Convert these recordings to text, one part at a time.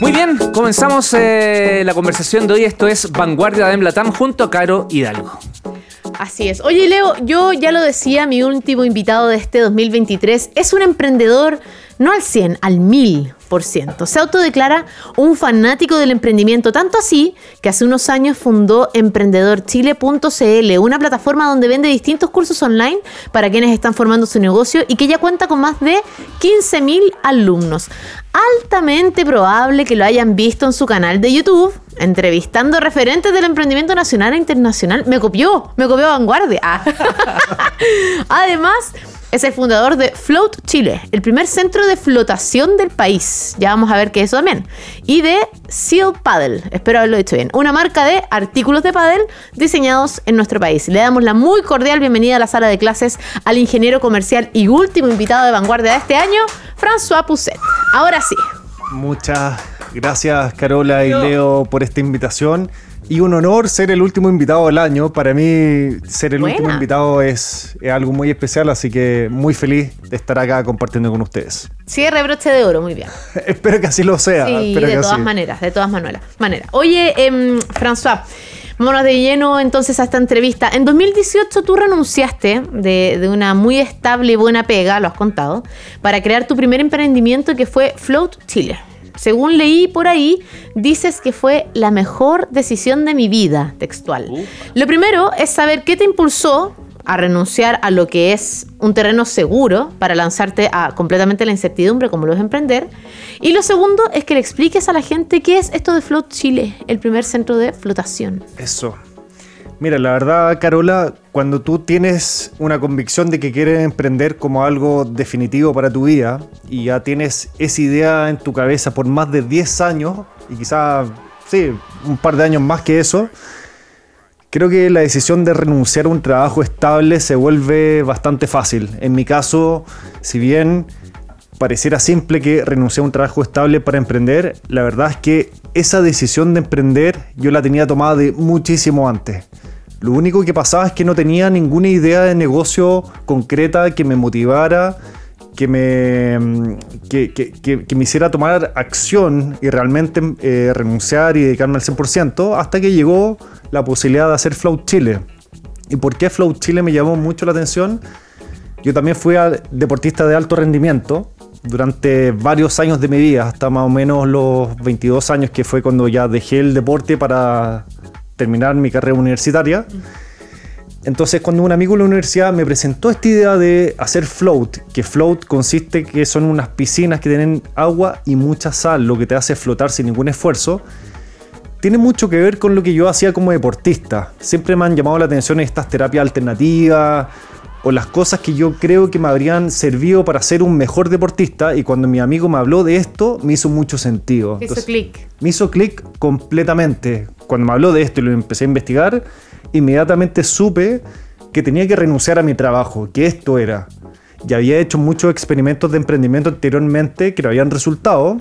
Muy bien, comenzamos eh, la conversación de hoy. Esto es Vanguardia de Emblatam junto a Caro Hidalgo. Así es. Oye, Leo, yo ya lo decía, mi último invitado de este 2023 es un emprendedor no al 100, al 1000%. Se autodeclara un fanático del emprendimiento, tanto así que hace unos años fundó emprendedorchile.cl, una plataforma donde vende distintos cursos online para quienes están formando su negocio y que ya cuenta con más de 15.000 alumnos. Altamente probable que lo hayan visto en su canal de YouTube, entrevistando referentes del emprendimiento nacional e internacional. Me copió, me copió Vanguardia. Además, es el fundador de Float Chile, el primer centro de flotación del país. Ya vamos a ver qué es eso también. Y de Seal Paddle, espero haberlo dicho bien, una marca de artículos de paddle diseñados en nuestro país. Le damos la muy cordial bienvenida a la sala de clases al ingeniero comercial y último invitado de vanguardia de este año, François Pousset. Ahora sí. Muchas gracias Carola y Leo por esta invitación y un honor ser el último invitado del año. Para mí, ser el último invitado es, algo muy especial, así que muy feliz de estar acá compartiendo con ustedes. Cierre broche de oro, muy bien. Espero que así lo sea. Sí, de todas maneras, de todas maneras. Oye, eh, François. Vámonos de lleno entonces a esta entrevista. En 2018 tú renunciaste de, de, una muy estable y buena pega, lo has contado, para crear tu primer emprendimiento que fue Float Chile según leí por ahí, dices que fue la mejor decisión de mi vida, textual. Lo primero es saber qué te impulsó a renunciar a lo que es un terreno seguro para lanzarte a completamente la incertidumbre como lo es emprender. Y lo segundo es que le expliques a la gente qué es esto de Float Chile, el primer centro de flotación. Eso. Mira, la verdad, Carola, cuando tú tienes una convicción de que quieres emprender como algo definitivo para tu vida y ya tienes esa idea en tu cabeza por más de 10 años y quizás, sí, un par de años más que eso, creo que la decisión de renunciar a un trabajo estable se vuelve bastante fácil. En mi caso, si bien pareciera simple que renunciar a un trabajo estable para emprender, la verdad es que esa decisión de emprender yo la tenía tomada de muchísimo antes. Lo único que pasaba es que no tenía ninguna idea de negocio concreta que me motivara, que me, que, me hiciera tomar acción y realmente eh, renunciar y dedicarme al 100%, hasta que llegó la posibilidad de hacer Flow Chile. ¿Y por qué Flow Chile me llamó mucho la atención? Yo también fui deportista de alto rendimiento durante varios años de mi vida, hasta más o menos los 22 años que fue cuando ya dejé el deporte para terminar mi carrera universitaria. Entonces, cuando un amigo de la universidad me presentó esta idea de hacer float, que float consiste que son unas piscinas que tienen agua y mucha sal, lo que te hace flotar sin ningún esfuerzo, tiene mucho que ver con lo que yo hacía como deportista. Siempre me han llamado la atención estas terapias alternativas o las cosas que yo creo que me habrían servido para ser un mejor deportista y cuando mi amigo me habló de esto me hizo mucho sentido. Me hizo clic. Me hizo clic completamente. Cuando me habló de esto y lo empecé a investigar, inmediatamente supe que tenía que renunciar a mi trabajo, que esto era. Ya había hecho muchos experimentos de emprendimiento anteriormente que no habían resultado.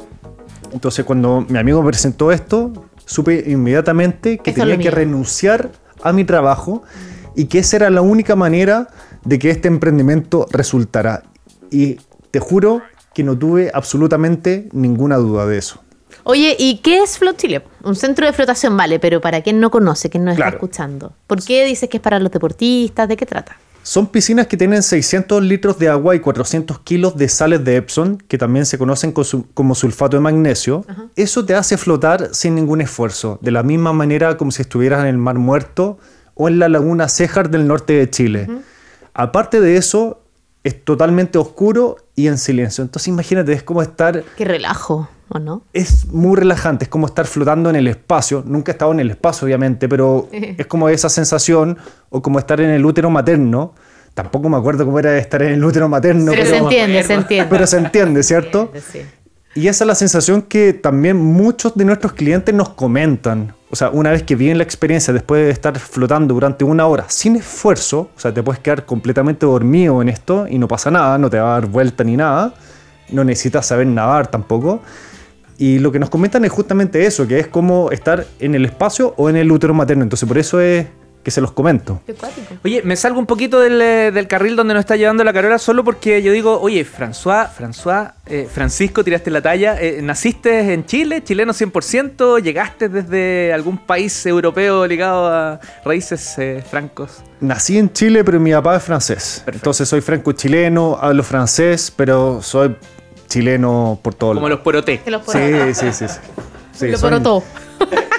Entonces cuando mi amigo me presentó esto, supe inmediatamente que tenía que renunciar a mi trabajo y que esa era la única manera de que este emprendimiento resultara. Y te juro que no tuve absolutamente ninguna duda de eso. Oye, ¿y qué es Float Chile? Un centro de flotación, vale, pero para quien no conoce, quien no está escuchando, ¿por qué dices que es para los deportistas? ¿De qué trata? Son piscinas que tienen 600 litros de agua y 400 kilos de sales de Epson, que también se conocen como sulfato de magnesio. Eso te hace flotar sin ningún esfuerzo, de la misma manera como si estuvieras en el Mar Muerto o en la laguna Cejar del norte de Chile. Aparte de eso, es totalmente oscuro y en silencio. Entonces imagínate, es como estar... Qué relajo, ¿o no? Es muy relajante, es como estar flotando en el espacio. Nunca he estado en el espacio, obviamente, pero es como esa sensación o como estar en el útero materno. Tampoco me acuerdo cómo era estar en el útero materno. Pero, se entiende, se entiende. Pero se entiende, ¿cierto? sí. Y esa es la sensación que también muchos de nuestros clientes nos comentan. O sea, una vez que viven la experiencia después de estar flotando durante una hora sin esfuerzo, o sea, te puedes quedar completamente dormido en esto y no pasa nada, no te va a dar vuelta ni nada, no necesitas saber nadar tampoco. Y lo que nos comentan es justamente eso, que es como estar en el espacio o en el útero materno. Entonces por eso es que se los comento. Oye, me salgo un poquito del, eh, del carril donde nos está llevando la Carola solo porque yo digo, oye, François, François, eh, Francisco, tiraste la talla. eh, ¿Naciste en Chile, chileno 100%? ¿Llegaste desde algún país europeo ligado a raíces eh, francos? Nací en Chile, pero mi papá es francés. Perfecto. Entonces soy franco-chileno, hablo francés, pero soy chileno por todo Como los poroté. Sí, sí, sí. sí. Sí, lo porotó.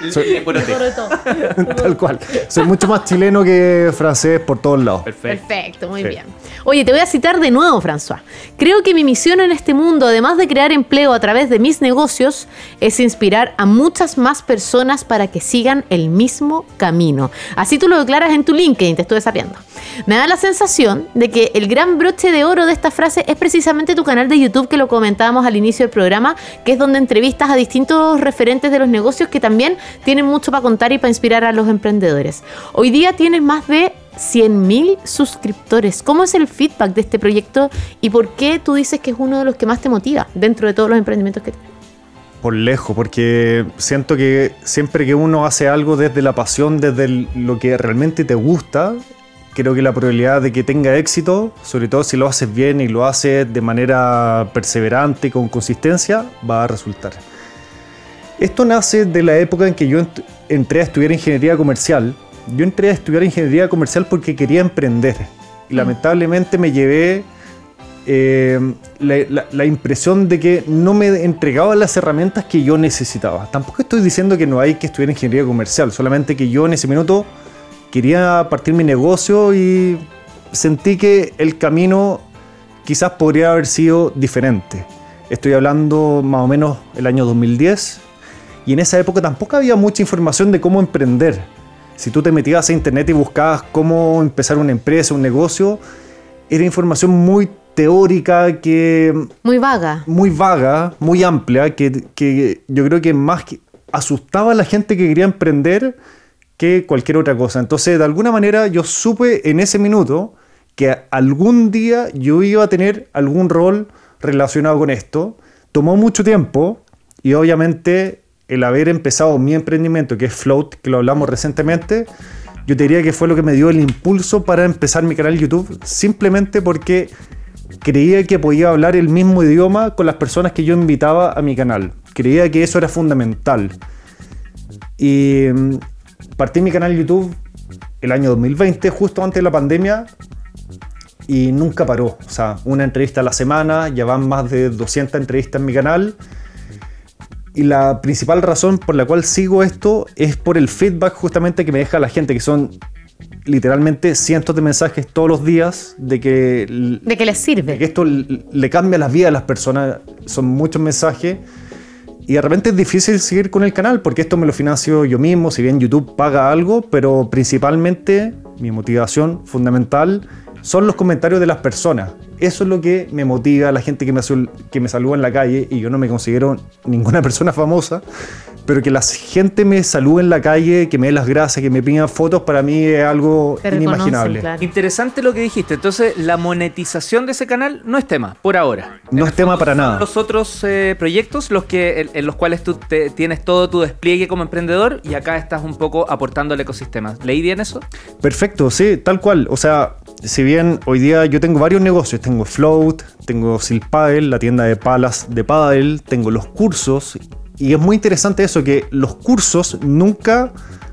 soy- tal cual. Soy mucho más chileno que francés por todos lados. Perfecto. Perfecto, muy Sí. bien. Oye, te voy a citar de nuevo, François. Creo que mi misión en este mundo, además de crear empleo a través de mis negocios, es inspirar a muchas más personas para que sigan el mismo camino. Así tú lo declaras en tu LinkedIn, te estuve sabiendo. Me da la sensación de que el gran broche de oro de esta frase es precisamente tu canal de YouTube que lo comentábamos al inicio del programa, que es donde entrevistas a distintos referentes de los negocios que también tienen mucho para contar y para inspirar a los emprendedores. Hoy día tienes más de 100.000 suscriptores. ¿Cómo es el feedback de este proyecto y por qué tú dices que es uno de los que más te motiva dentro de todos los emprendimientos que tienes? Por lejos, porque siento que siempre que uno hace algo desde la pasión, desde lo que realmente te gusta, creo que la probabilidad de que tenga éxito, sobre todo si lo haces bien y lo haces de manera perseverante y con consistencia, va a resultar. Esto nace de la época en que yo ent- entré a estudiar ingeniería comercial. Yo entré a estudiar ingeniería comercial porque quería emprender. Y lamentablemente me llevé eh, la, la- la impresión de que no me entregaba las herramientas que yo necesitaba. Tampoco estoy diciendo que no hay que estudiar ingeniería comercial, solamente que yo en ese minuto quería partir mi negocio y sentí que el camino quizás podría haber sido diferente. Estoy hablando más o menos el año 2010 y en esa época tampoco había mucha información de cómo emprender. Si tú te metías a internet y buscabas cómo empezar una empresa, un negocio, era información muy teórica que Muy vaga. muy vaga, muy amplia, que, que yo creo que más que asustaba a la gente que quería emprender que cualquier otra cosa. Entonces, de alguna manera, yo supe en ese minuto que algún día yo iba a tener algún rol relacionado con esto. Tomó mucho tiempo y obviamente el haber empezado mi emprendimiento, que es Float, que lo hablamos recientemente, yo te diría que fue lo que me dio el impulso para empezar mi canal YouTube, simplemente porque creía que podía hablar el mismo idioma con las personas que yo invitaba a mi canal. Creía que eso era fundamental. Y mm, partí mi canal YouTube el año 2020, justo antes de la pandemia, y nunca paró. O sea, una entrevista a la semana, ya van más de 200 entrevistas en mi canal. Y la principal razón por la cual sigo esto es por el feedback justamente que me deja la gente, que son literalmente cientos de mensajes todos los días de que ¿De qué les de sirve? que esto le cambia la vida a las personas. Son muchos mensajes. Y de repente es difícil seguir con el canal porque esto me lo financio yo mismo, si bien YouTube paga algo, pero principalmente mi motivación fundamental son los comentarios de las personas. Eso es lo que me motiva a la gente que me, que me saluda en la calle y yo no me considero ninguna persona famosa, pero que la gente me salude en la calle, que me dé las gracias, que me pidan fotos, para mí es algo inimaginable. claro. Interesante lo que dijiste. Entonces, la monetización de ese canal no es tema, por ahora. No es tema para nada. Los otros eh, proyectos, los que, en, en los cuales tú te- tienes todo tu despliegue como emprendedor y acá estás un poco aportando al ecosistema. ¿Leí bien eso? Perfecto, sí, tal cual. O sea, si bien hoy día yo tengo varios negocios, tengo Float, tengo Silk Paddle, la tienda de palas de paddle, tengo los cursos, y es muy interesante eso, que los cursos nunca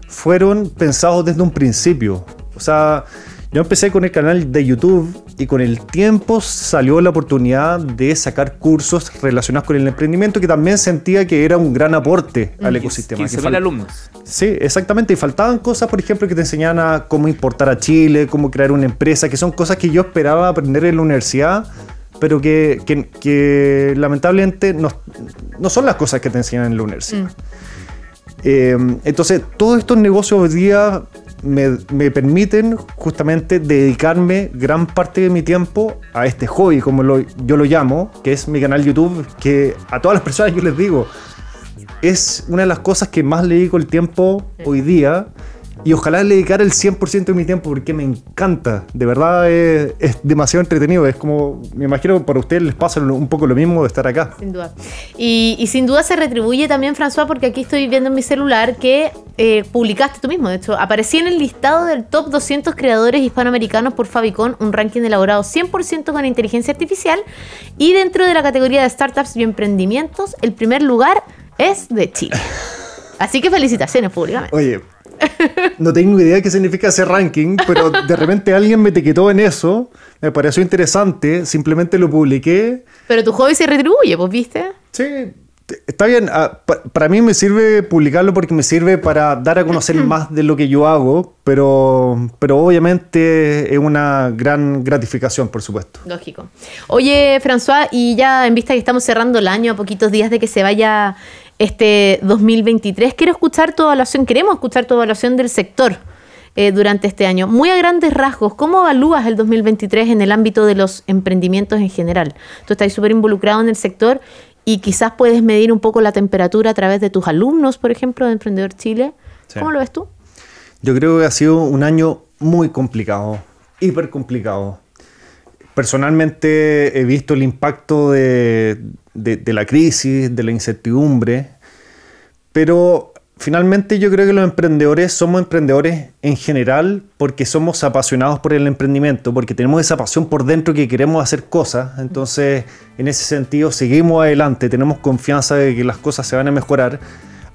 fueron pensados desde un principio. O sea, yo empecé con el canal de YouTube y con el tiempo salió la oportunidad de sacar cursos relacionados con el emprendimiento que también sentía que era un gran aporte al ecosistema. que 15.000 fal- alumnos. Sí, exactamente. Y faltaban cosas, por ejemplo, que te enseñaban a cómo importar a Chile, cómo crear una empresa, que son cosas que yo esperaba aprender en la universidad, pero que, que- que lamentablemente no, no son las cosas que te enseñan en la universidad. Eh, entonces, todos estos negocios hoy día me, me permiten justamente dedicarme gran parte de mi tiempo a este hobby, como lo- yo lo llamo, que es mi canal YouTube, que a todas las personas yo les digo, es una de las cosas que más le dedico el tiempo hoy día Y ojalá le dedicara el 100% de mi tiempo porque me encanta. De verdad es, es, demasiado entretenido. Es como, me imagino que para ustedes les pasa un poco lo mismo de estar acá. Sin duda. Y, y sin duda se retribuye también, François, porque aquí estoy viendo en mi celular que eh, publicaste tú mismo. De hecho, aparecí en el listado del top 200 creadores hispanoamericanos por Fabicon, un ranking elaborado 100% con inteligencia artificial. Y dentro de la categoría de startups y emprendimientos, el primer lugar es de Chile. Así que felicitaciones públicamente. Oye, no tengo idea de qué significa ese ranking, pero de repente alguien me etiquetó en eso, me pareció interesante, simplemente lo publiqué. Pero tu hobby se retribuye, pues, ¿viste? Sí, está bien. Ah, para mí me sirve publicarlo porque me sirve para dar a conocer más de lo que yo hago, pero, pero obviamente es una gran gratificación, por supuesto. Lógico. Oye, François, y ya en vista que estamos cerrando el año, a poquitos días de que se vaya este 2023. Quiero escuchar tu evaluación, queremos escuchar tu evaluación del sector eh, durante este año. Muy a grandes rasgos, ¿cómo evalúas el 2023 en el ámbito de los emprendimientos en general? Tú estás súper involucrado en el sector y quizás puedes medir un poco la temperatura a través de tus alumnos, por ejemplo, de Emprendedor Chile. Sí. ¿Cómo lo ves tú? Yo creo que ha sido un año muy complicado, hiper complicado. Personalmente he visto el impacto de, la crisis, de la incertidumbre, pero finalmente yo creo que los emprendedores somos emprendedores en general porque somos apasionados por el emprendimiento, porque tenemos esa pasión por dentro que queremos hacer cosas, entonces en ese sentido seguimos adelante, tenemos confianza de que las cosas se van a mejorar.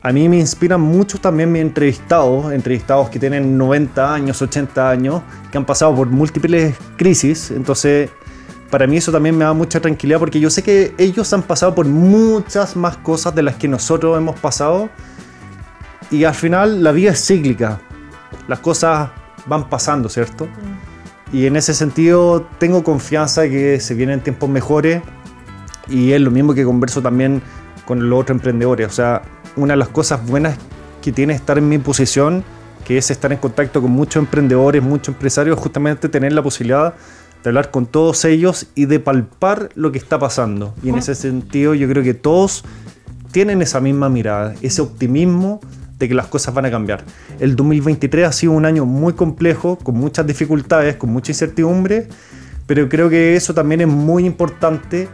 A mí me inspiran mucho también mis entrevistados, entrevistados que tienen 90 años, 80 años, que han pasado por múltiples crisis, entonces para mí eso también me da mucha tranquilidad porque yo sé que ellos han pasado por muchas más cosas de las que nosotros hemos pasado. Y al final la vida es cíclica, las cosas van pasando, ¿cierto? Y en ese sentido tengo confianza de que se vienen tiempos mejores. Y es lo mismo que converso también con los otros emprendedores, o sea, una de las cosas buenas que tiene estar en mi posición, que es estar en contacto con muchos emprendedores, muchos empresarios, justamente tener la posibilidad de hablar con todos ellos y de palpar lo que está pasando. Y en ese sentido yo creo que todos tienen esa misma mirada, ese optimismo de que las cosas van a cambiar. El 2023 ha sido un año muy complejo, con muchas dificultades, con mucha incertidumbre, pero creo que eso también es muy importante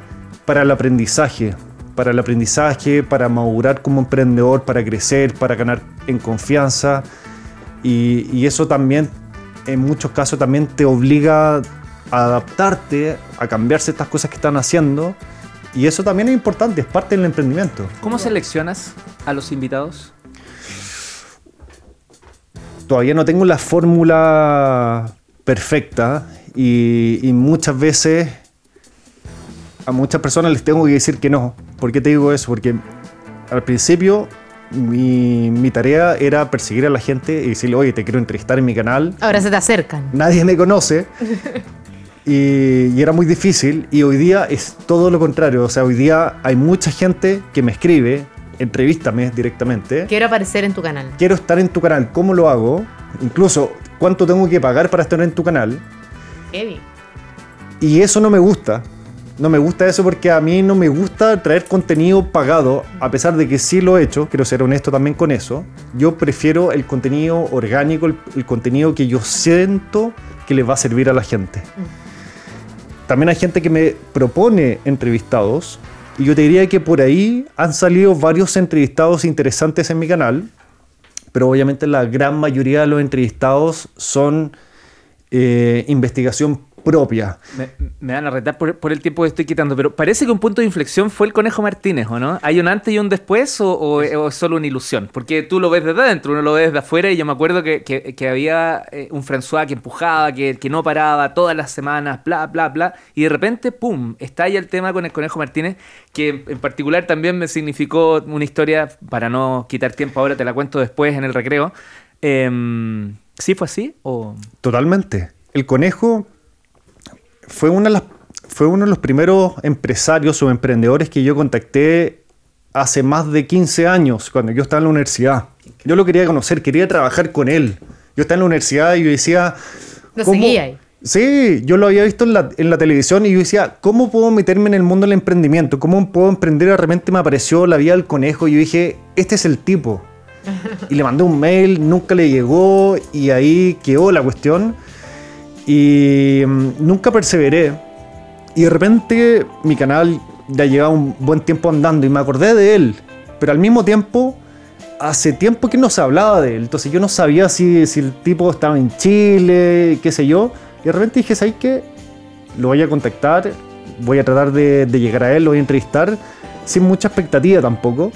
para el aprendizaje, para el aprendizaje, para madurar como emprendedor, para crecer, para ganar en confianza. Y, y eso también, en muchos casos, también te obliga a adaptarte, a cambiarse estas cosas que están haciendo. Y eso también es importante, es parte del emprendimiento. ¿Cómo seleccionas a los invitados? Todavía no tengo la fórmula perfecta y, y, muchas veces a muchas personas les tengo que decir que no. ¿Por qué te digo eso? Porque al principio mi, mi, tarea era perseguir a la gente y decirle, oye, te quiero entrevistar en mi canal. Ahora se te acercan. Nadie me conoce. Y, y, era muy difícil y hoy día es todo lo contrario. O sea, hoy día hay mucha gente que me escribe, entrevístame directamente. Quiero aparecer en tu canal. Quiero estar en tu canal. ¿Cómo lo hago? Incluso, ¿cuánto tengo que pagar para estar en tu canal? Heavy. Y eso no me gusta. No me gusta eso porque a mí no me gusta traer contenido pagado, a pesar de que sí lo he hecho, quiero ser honesto también con eso. Yo prefiero el contenido orgánico, el, contenido que yo siento que le va a servir a la gente. También hay gente que me propone entrevistados y yo te diría que por ahí han salido varios entrevistados interesantes en mi canal, pero obviamente la gran mayoría de los entrevistados son eh, investigación propia. Me, me, van a retar por, por, el tiempo que estoy quitando, pero parece que un punto de inflexión fue el Conejo Martínez, ¿o no? ¿Hay un antes y un después o, o, o es solo una ilusión? Porque tú lo ves desde adentro, uno lo ve desde afuera y yo me acuerdo que, que, que había eh, un François que empujaba, que, que, no paraba todas las semanas, bla, bla, bla, y de repente, ¡pum!, estalla el tema con el Conejo Martínez, que en particular también me significó una historia, para no quitar tiempo ahora, te la cuento después en el recreo. Eh, ¿Sí fue así? O... Totalmente. El conejo fue, una de las, fue uno de los primeros empresarios o emprendedores que yo contacté hace más de 15 años, cuando yo estaba en la universidad. Yo lo quería conocer, quería trabajar con él. Yo estaba en la universidad y yo decía... Lo seguía ahí. Sí, yo lo había visto en la, en la, televisión y yo decía, ¿cómo puedo meterme en el mundo del emprendimiento? ¿Cómo puedo emprender? De repente me apareció la vida del conejo y yo dije, este es el tipo. Y le mandé un mail, nunca le llegó y ahí quedó la cuestión. Y mm, nunca perseveré. Y de repente mi canal ya llevaba un buen tiempo andando y me acordé de él. Pero al mismo tiempo, hace tiempo que no se hablaba de él. Entonces yo no sabía si, el tipo estaba en Chile, qué sé yo. Y de repente dije, ¿sabes qué? Lo voy a contactar, voy a tratar de, de llegar a él, lo voy a entrevistar, sin mucha expectativa tampoco.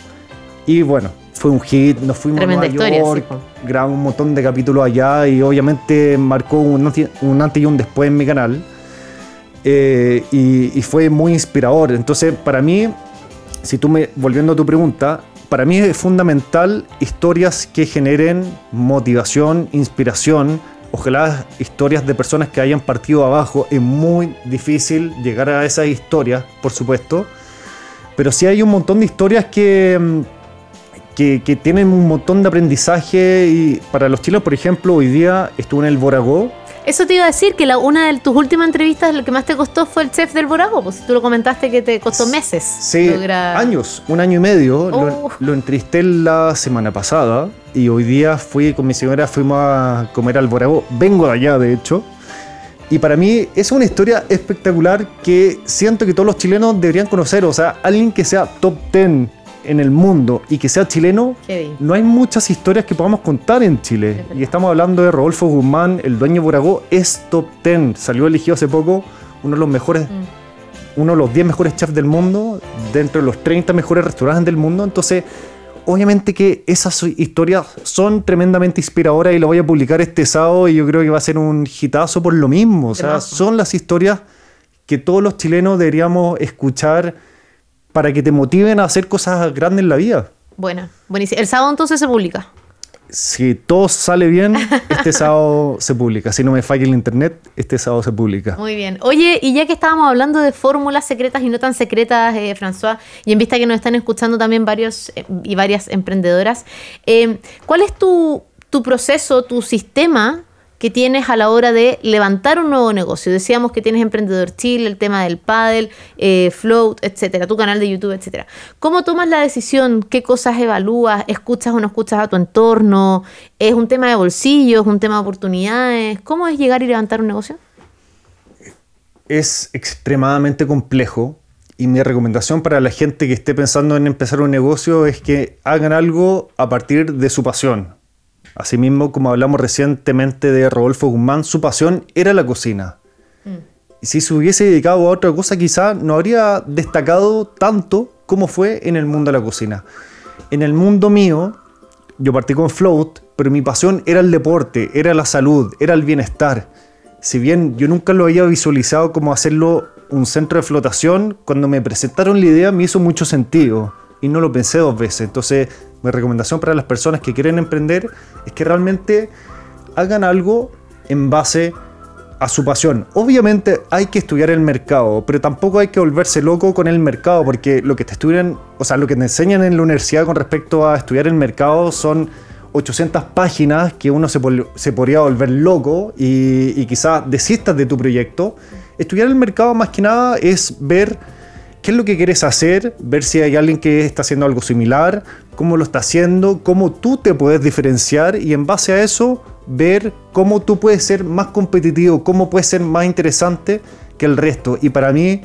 Y bueno, fue un hit, nos fuimos Tremenda a Nueva York, sí, grabamos un montón de capítulos allá y obviamente marcó un antes y un después en mi canal. Eh, y, y fue muy inspirador. Entonces, para mí, si tú me, volviendo a tu pregunta, para mí es fundamental historias que generen motivación, inspiración. Ojalá historias de personas que hayan partido abajo. Es muy difícil llegar a esas historias, por supuesto. Pero sí hay un montón de historias que, mm, que, que tienen un montón de aprendizaje. Y para los chilenos, por ejemplo, hoy día estuve en el Boragó. Eso te iba a decir que la, una de tus últimas entrevistas lo que más te costó fue el chef del Borago, pues tú lo comentaste que te costó meses. Sí, lograr- años, un año y medio. Oh. Lo, lo entrevisté la semana pasada y hoy día fui con mi señora, fuimos a comer al Boragó. Vengo de allá, de hecho. Y para mí es una historia espectacular que siento que todos los chilenos deberían conocer. O sea, alguien que sea top 10 en el mundo y que sea chileno, no hay muchas historias que podamos contar en Chile. Y estamos hablando de Rodolfo Guzmán, el dueño de Boragó, es top 10. Salió elegido hace poco uno de los mejores Mm. uno de los 10 mejores chefs del mundo, dentro de los 30 mejores restaurantes del mundo. Entonces, obviamente que esas historias son tremendamente inspiradoras y lo voy a publicar este sábado y yo creo que va a ser un hitazo por lo mismo. O sea, son las historias que todos los chilenos deberíamos escuchar para que te motiven a hacer cosas grandes en la vida. Buena, buenísimo. El sábado entonces se publica. Si todo sale bien, este sábado se publica. Si no me falla el internet, este sábado se publica. Muy bien. Oye, y ya que estábamos hablando de fórmulas secretas y no tan secretas, eh, François, y en vista que nos están escuchando también varios eh, y varias emprendedoras, eh, ¿cuál es tu, tu proceso, tu sistema que tienes a la hora de levantar un nuevo negocio? Decíamos que tienes Emprendedor Chile, el tema del paddle, eh, Float, etcétera, tu canal de YouTube, etcétera. ¿Cómo tomas la decisión? ¿Qué cosas evalúas? ¿Escuchas o no escuchas a tu entorno? ¿Es un tema de bolsillo? ¿Es un tema de oportunidades? ¿Cómo es llegar y levantar un negocio? es extremadamente complejo y mi recomendación para la gente que esté pensando en empezar un negocio es que hagan algo a partir de su pasión. Asimismo, como hablamos recientemente de Rodolfo Guzmán, su pasión era la cocina. Y si se hubiese dedicado a otra cosa, quizá no habría destacado tanto como fue en el mundo de la cocina. En el mundo mío, yo partí con float, pero mi pasión era el deporte, era la salud, era el bienestar. Si bien yo nunca lo había visualizado como hacerlo un centro de flotación, cuando me presentaron la idea me hizo mucho sentido y no lo pensé dos veces. Entonces, mi recomendación para las personas que quieren emprender es que realmente hagan algo en base a su pasión. Obviamente hay que estudiar el mercado, pero tampoco hay que volverse loco con el mercado, porque lo que te estudian, o sea, lo que te enseñan en la universidad con respecto a estudiar el mercado son 800 páginas que uno se, se podría volver loco y, y quizás desistas de tu proyecto. Estudiar el mercado más que nada es ver qué es lo que quieres hacer, ver si hay alguien que está haciendo algo similar, cómo lo está haciendo, cómo tú te puedes diferenciar y en base a eso ver cómo tú puedes ser más competitivo, cómo puedes ser más interesante que el resto. Y para mí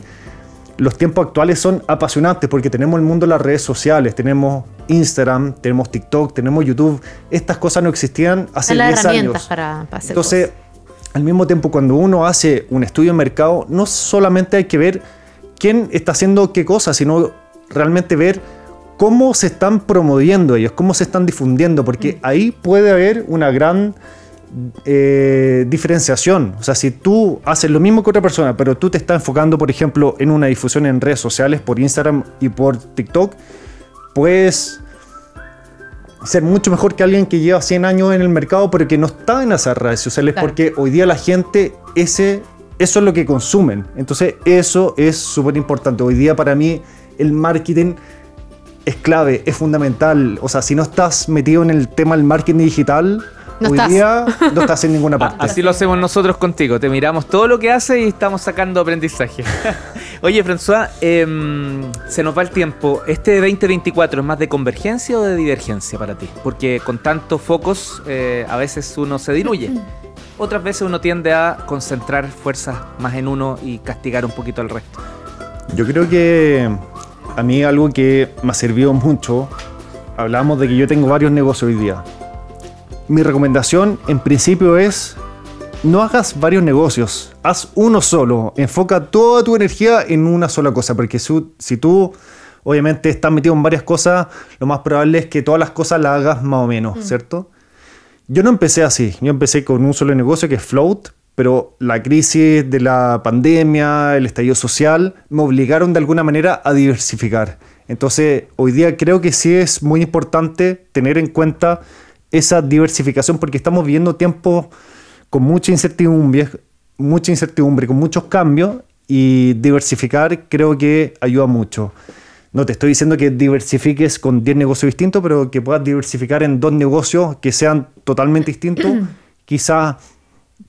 los tiempos actuales son apasionantes porque tenemos el mundo de las redes sociales, tenemos Instagram, tenemos TikTok, tenemos YouTube. Estas cosas no existían hace Son las 10 herramientas años. para, para Entonces, cosas. al mismo tiempo, cuando uno hace un estudio de mercado, no solamente hay que ver quién está haciendo qué cosa, sino realmente ver cómo se están promoviendo ellos, cómo se están difundiendo, porque ahí puede haber una gran eh, diferenciación. O sea, si tú haces lo mismo que otra persona, pero tú te estás enfocando, por ejemplo, en una difusión en redes sociales, por Instagram y por TikTok, puedes ser mucho mejor que alguien que lleva 100 años en el mercado, pero que no está en esas redes sociales, Claro. porque hoy día la gente, ese, eso es lo que consumen. Entonces, eso es súper importante. Hoy día, para mí, el marketing es clave, es fundamental. O sea, si no estás metido en el tema del marketing digital, No hoy estás. día no estás en ninguna Ah, parte. Así lo hacemos nosotros contigo. Te miramos todo lo que haces y estamos sacando aprendizaje. Oye, François, em, se nos va el tiempo. ¿Este 2024 es más de convergencia o de divergencia para ti? Porque con tantos focos eh, a veces uno se diluye. Otras veces uno tiende a concentrar fuerzas más en uno y castigar un poquito al resto. Yo creo que a mí algo que me ha servido mucho, hablamos de que yo tengo varios negocios hoy día. Mi recomendación en principio es no hagas varios negocios, haz uno solo, enfoca toda tu energía en una sola cosa, porque su- si tú obviamente estás metido en varias cosas, lo más probable es que todas las cosas las hagas más o menos, ¿cierto? Yo no empecé así, yo empecé con un solo negocio que es Float, pero la crisis de la pandemia, el estallido social, me obligaron de alguna manera a diversificar. Entonces, hoy día creo que sí es muy importante tener en cuenta esa diversificación porque estamos viviendo tiempos con mucha incertidumbre, mucha incertidumbre, con muchos cambios y diversificar creo que ayuda mucho. No te estoy diciendo que diversifiques con 10 negocios distintos, pero que puedas diversificar en dos negocios que sean totalmente distintos, quizás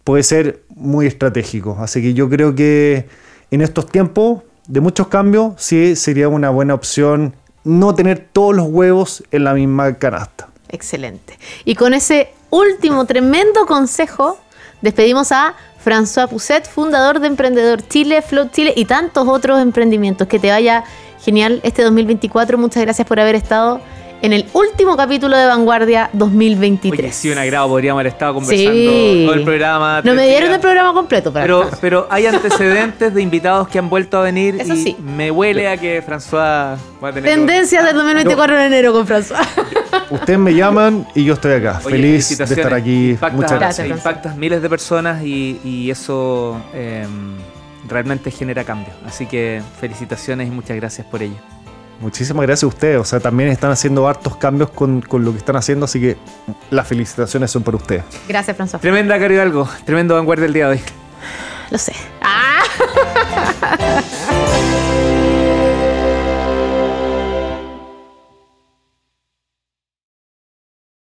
puede ser muy estratégico. Así que yo creo que en estos tiempos de muchos cambios, sí sería una buena opción no tener todos los huevos en la misma canasta. Excelente. Y con ese último tremendo consejo, despedimos a François Pousset, fundador de Emprendedor Chile, Float Chile y tantos otros emprendimientos. Que te vaya genial este 2024. Muchas gracias por haber estado en el último capítulo de Vanguardia 2023. Oye, sí, un agrado. Podríamos haber estado conversando Sí. todo el programa. No me dieron días. el programa completo, para Pero, pero hay antecedentes de invitados que han vuelto a venir Eso y sí. me huele a que François va a tener Tendencias del 2024 en enero con François. Ustedes me llaman y yo estoy acá. Oye, Feliz de estar aquí. Impactas, Muchas Gracias, gracias. impactas miles de personas y, y eso eh, realmente genera cambio. Así que felicitaciones y muchas gracias por ello. Muchísimas gracias a ustedes. O sea, también están haciendo hartos cambios con, con lo que están haciendo, así que las felicitaciones son para ustedes. Gracias, François. Tremenda, Caro Hidalgo. Tremendo vanguardia el día de hoy. Lo sé. ¡Ah!